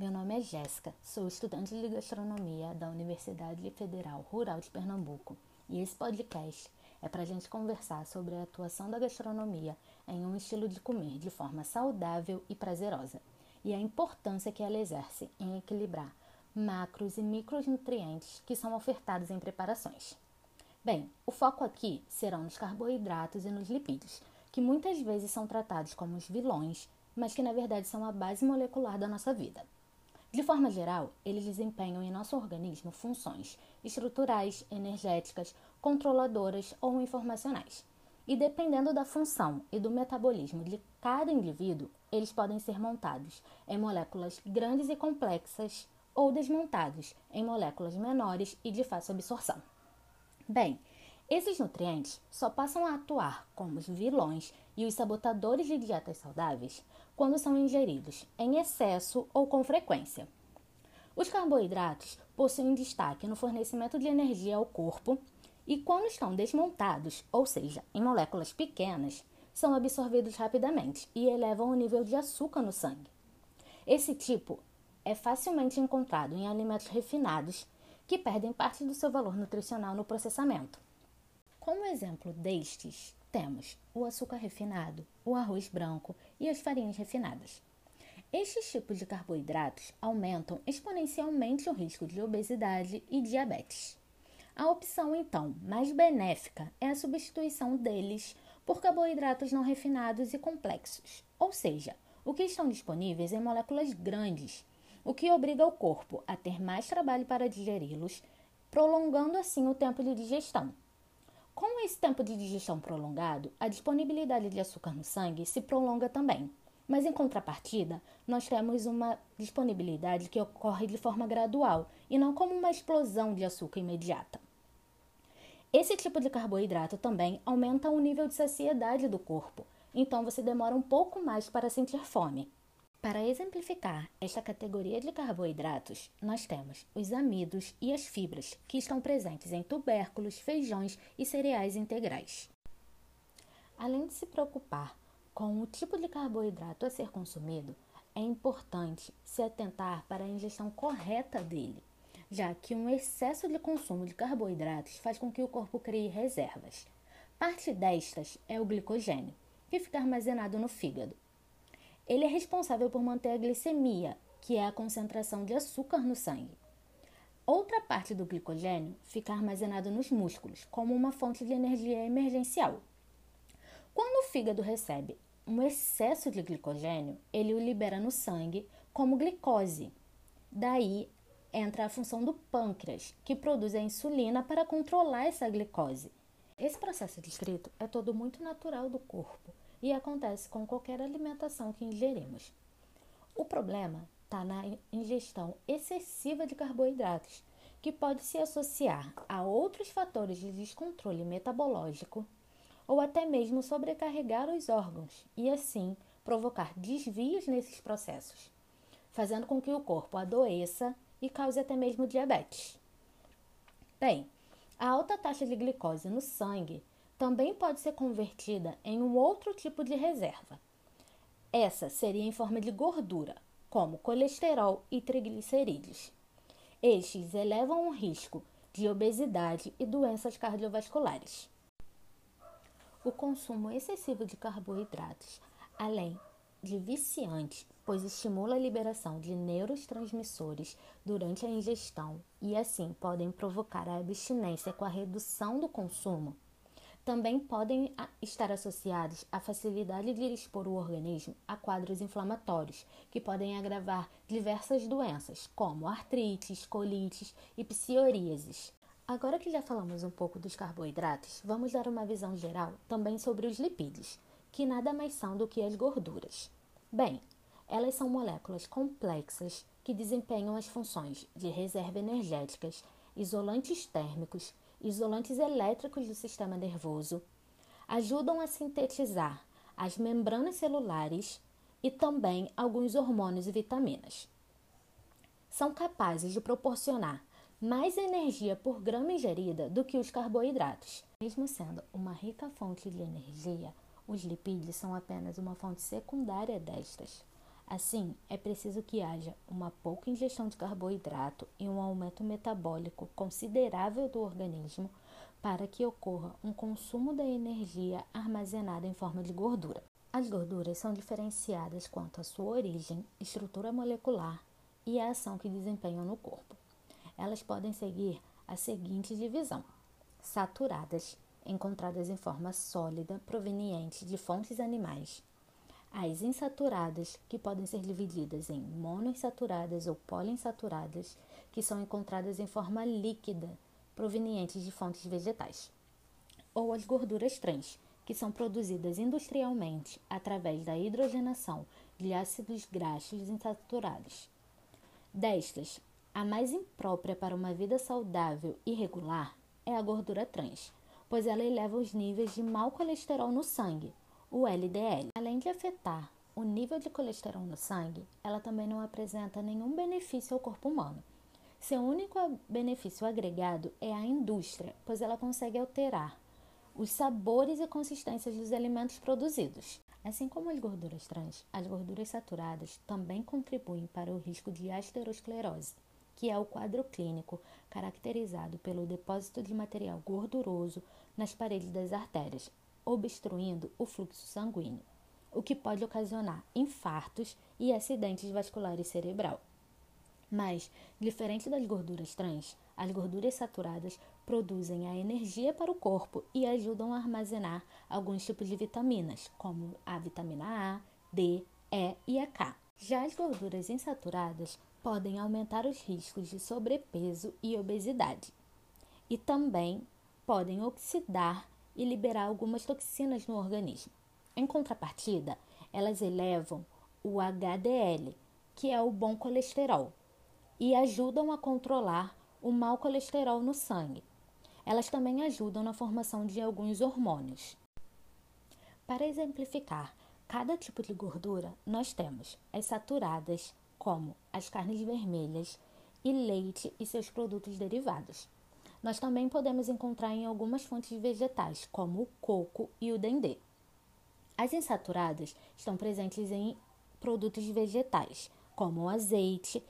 Meu nome é Jéssica, sou estudante de gastronomia da Universidade Federal Rural de Pernambuco e esse podcast é para a gente conversar sobre a atuação da gastronomia em um estilo de comer de forma saudável e prazerosa e a importância que ela exerce em equilibrar macros e micronutrientes que são ofertados em preparações. Bem, o foco aqui serão nos carboidratos e nos lipídios, que muitas vezes são tratados como os vilões, mas que na verdade são a base molecular da nossa vida. De forma geral, eles desempenham em nosso organismo funções estruturais, energéticas, controladoras ou informacionais. E dependendo da função e do metabolismo de cada indivíduo, eles podem ser montados em moléculas grandes e complexas ou desmontados em moléculas menores e de fácil absorção. Bem, esses nutrientes só passam a atuar como os vilões e os sabotadores de dietas saudáveis quando são ingeridos em excesso ou com frequência. Os carboidratos possuem destaque no fornecimento de energia ao corpo e, quando estão desmontados, ou seja, em moléculas pequenas, são absorvidos rapidamente e elevam o nível de açúcar no sangue. Esse tipo é facilmente encontrado em alimentos refinados que perdem parte do seu valor nutricional no processamento. Como exemplo destes, temos o açúcar refinado, o arroz branco e as farinhas refinadas. Estes tipos de carboidratos aumentam exponencialmente o risco de obesidade e diabetes. A opção, então, mais benéfica é a substituição deles por carboidratos não refinados e complexos, ou seja, o que estão disponíveis em moléculas grandes, o que obriga o corpo a ter mais trabalho para digeri-los, prolongando assim o tempo de digestão. Com esse tempo de digestão prolongado, a disponibilidade de açúcar no sangue se prolonga também. Mas em contrapartida, nós temos uma disponibilidade que ocorre de forma gradual e não como uma explosão de açúcar imediata. Esse tipo de carboidrato também aumenta o nível de saciedade do corpo, então você demora um pouco mais para sentir fome. Para exemplificar esta categoria de carboidratos, nós temos os amidos e as fibras, que estão presentes em tubérculos, feijões e cereais integrais. Além de se preocupar com o tipo de carboidrato a ser consumido, é importante se atentar para a ingestão correta dele, já que um excesso de consumo de carboidratos faz com que o corpo crie reservas. Parte destas é o glicogênio, que fica armazenado no fígado ele é responsável por manter a glicemia, que é a concentração de açúcar no sangue. Outra parte do glicogênio fica armazenado nos músculos, como uma fonte de energia emergencial. Quando o fígado recebe um excesso de glicogênio, ele o libera no sangue como glicose. Daí entra a função do pâncreas, que produz a insulina para controlar essa glicose. Esse processo descrito é todo muito natural do corpo e acontece com qualquer alimentação que ingerimos. O problema está na ingestão excessiva de carboidratos, que pode se associar a outros fatores de descontrole metabológico ou até mesmo sobrecarregar os órgãos e assim provocar desvios nesses processos, fazendo com que o corpo adoeça e cause até mesmo diabetes. Bem, a alta taxa de glicose no sangue também pode ser convertida em um outro tipo de reserva. Essa seria em forma de gordura, como colesterol e triglicerídeos. Estes elevam o risco de obesidade e doenças cardiovasculares. O consumo excessivo de carboidratos, além de viciante, pois estimula a liberação de neurotransmissores durante a ingestão e assim podem provocar a abstinência com a redução do consumo também podem estar associados à facilidade de expor o organismo a quadros inflamatórios, que podem agravar diversas doenças, como artrites, colites e psoríases. Agora que já falamos um pouco dos carboidratos, vamos dar uma visão geral também sobre os lipídios, que nada mais são do que as gorduras. Bem, elas são moléculas complexas que desempenham as funções de reserva energéticas, isolantes térmicos, isolantes elétricos do sistema nervoso, ajudam a sintetizar as membranas celulares e também alguns hormônios e vitaminas. São capazes de proporcionar mais energia por grama ingerida do que os carboidratos. Mesmo sendo uma rica fonte de energia, os lipídios são apenas uma fonte secundária destas. Assim, é preciso que haja uma pouca ingestão de carboidrato e um aumento metabólico considerável do organismo para que ocorra um consumo da energia armazenada em forma de gordura. As gorduras são diferenciadas quanto à sua origem, estrutura molecular e a ação que desempenham no corpo. Elas podem seguir a seguinte divisão: saturadas, encontradas em forma sólida proveniente de fontes animais. As insaturadas, que podem ser divididas em monoinsaturadas ou poliinsaturadas, que são encontradas em forma líquida provenientes de fontes vegetais. Ou as gorduras trans, que são produzidas industrialmente através da hidrogenação de ácidos graxos insaturados. Destas, a mais imprópria para uma vida saudável e regular é a gordura trans, pois ela eleva os níveis de mau colesterol no sangue, o LDL. Além de afetar o nível de colesterol no sangue, ela também não apresenta nenhum benefício ao corpo humano. Seu único benefício agregado é a indústria, pois ela consegue alterar os sabores e consistências dos alimentos produzidos. Assim como as gorduras trans, as gorduras saturadas também contribuem para o risco de aterosclerose, que é o quadro clínico caracterizado pelo depósito de material gorduroso nas paredes das artérias, obstruindo o fluxo sanguíneo, o que pode ocasionar infartos e acidentes vasculares cerebral. Mas, diferente das gorduras trans, as gorduras saturadas produzem a energia para o corpo e ajudam a armazenar alguns tipos de vitaminas, como a vitamina A, D, E e a K. Já as gorduras insaturadas podem aumentar os riscos de sobrepeso e obesidade. E também podem oxidar e liberar algumas toxinas no organismo. Em contrapartida, elas elevam o HDL, que é o bom colesterol, e ajudam a controlar o mau colesterol no sangue. Elas também ajudam na formação de alguns hormônios. Para exemplificar cada tipo de gordura, nós temos as saturadas, como as carnes vermelhas, e leite e seus produtos derivados. Nós também podemos encontrar em algumas fontes vegetais, como o coco e o dendê. As insaturadas estão presentes em produtos vegetais, como o azeite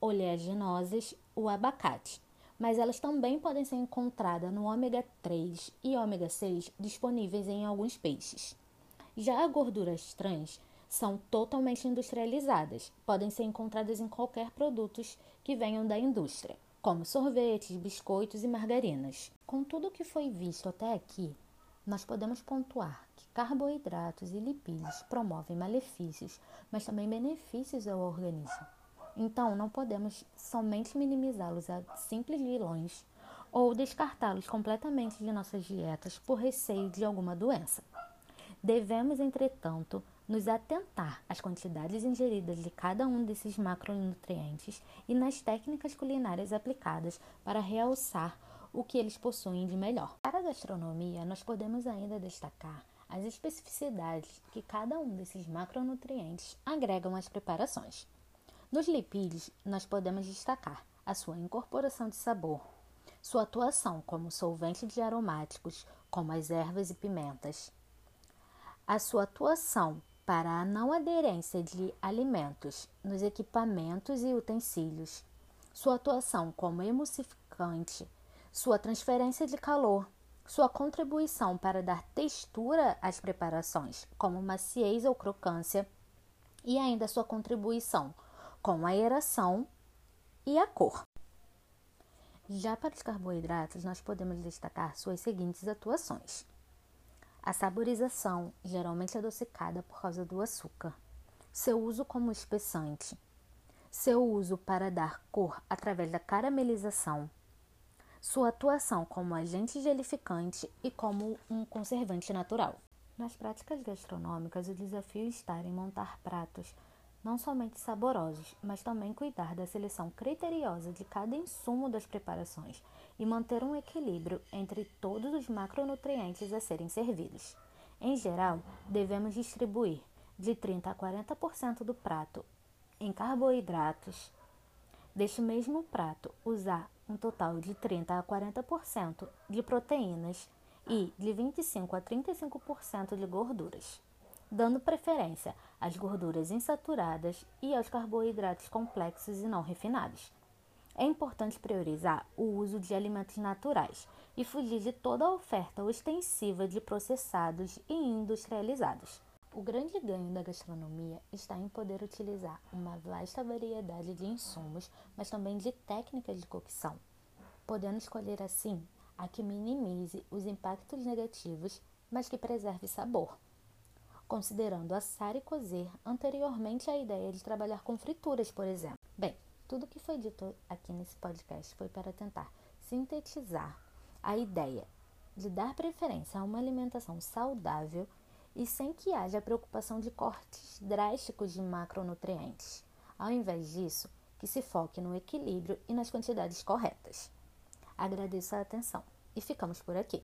oleaginosas, o abacate, mas elas também podem ser encontradas no ômega 3 e ômega 6 disponíveis em alguns peixes. Já gorduras trans são totalmente industrializadas, podem ser encontradas em qualquer produtos que venham da indústria, como sorvetes, biscoitos e margarinas. Com tudo o que foi visto até aqui, nós podemos pontuar que carboidratos e lipídios promovem malefícios, mas também benefícios ao organismo. Então, não podemos somente minimizá-los a simples vilões ou descartá-los completamente de nossas dietas por receio de alguma doença. Devemos, entretanto, nos atentar às quantidades ingeridas de cada um desses macronutrientes e nas técnicas culinárias aplicadas para realçar o que eles possuem de melhor. Para a gastronomia, nós podemos ainda destacar as especificidades que cada um desses macronutrientes agregam às preparações. Nos lipídios, nós podemos destacar a sua incorporação de sabor, sua atuação como solvente de aromáticos, como as ervas e pimentas, a sua atuação para a não aderência de alimentos nos equipamentos e utensílios, sua atuação como emulsificante, sua transferência de calor, sua contribuição para dar textura às preparações, como maciez ou crocância, e ainda sua contribuição com a aeração e a cor. Já para os carboidratos, nós podemos destacar suas seguintes atuações: a saborização, geralmente adocicada por causa do açúcar, seu uso como espessante, seu uso para dar cor através da caramelização, sua atuação como agente gelificante e como um conservante natural. Nas práticas gastronômicas, o desafio está em montar pratos não somente saborosos, mas também cuidar da seleção criteriosa de cada insumo das preparações e manter um equilíbrio entre todos os macronutrientes a serem servidos. Em geral, devemos distribuir de 30 a 40% do prato em carboidratos. Deste mesmo prato, usar um total de 30 a 40% de proteínas e de 25 a 35% de gorduras, dando preferência às gorduras insaturadas e aos carboidratos complexos e não refinados. É importante priorizar o uso de alimentos naturais e fugir de toda a oferta ostensiva de processados e industrializados. O grande ganho da gastronomia está em poder utilizar uma vasta variedade de insumos, mas também de técnicas de cocção, podendo escolher assim a que minimize os impactos negativos, mas que preserve sabor considerando assar e cozer anteriormente à ideia de trabalhar com frituras, por exemplo. Bem, tudo que foi dito aqui nesse podcast foi para tentar sintetizar a ideia de dar preferência a uma alimentação saudável e sem que haja preocupação de cortes drásticos de macronutrientes. Ao invés disso, que se foque no equilíbrio e nas quantidades corretas. Agradeço a atenção e ficamos por aqui.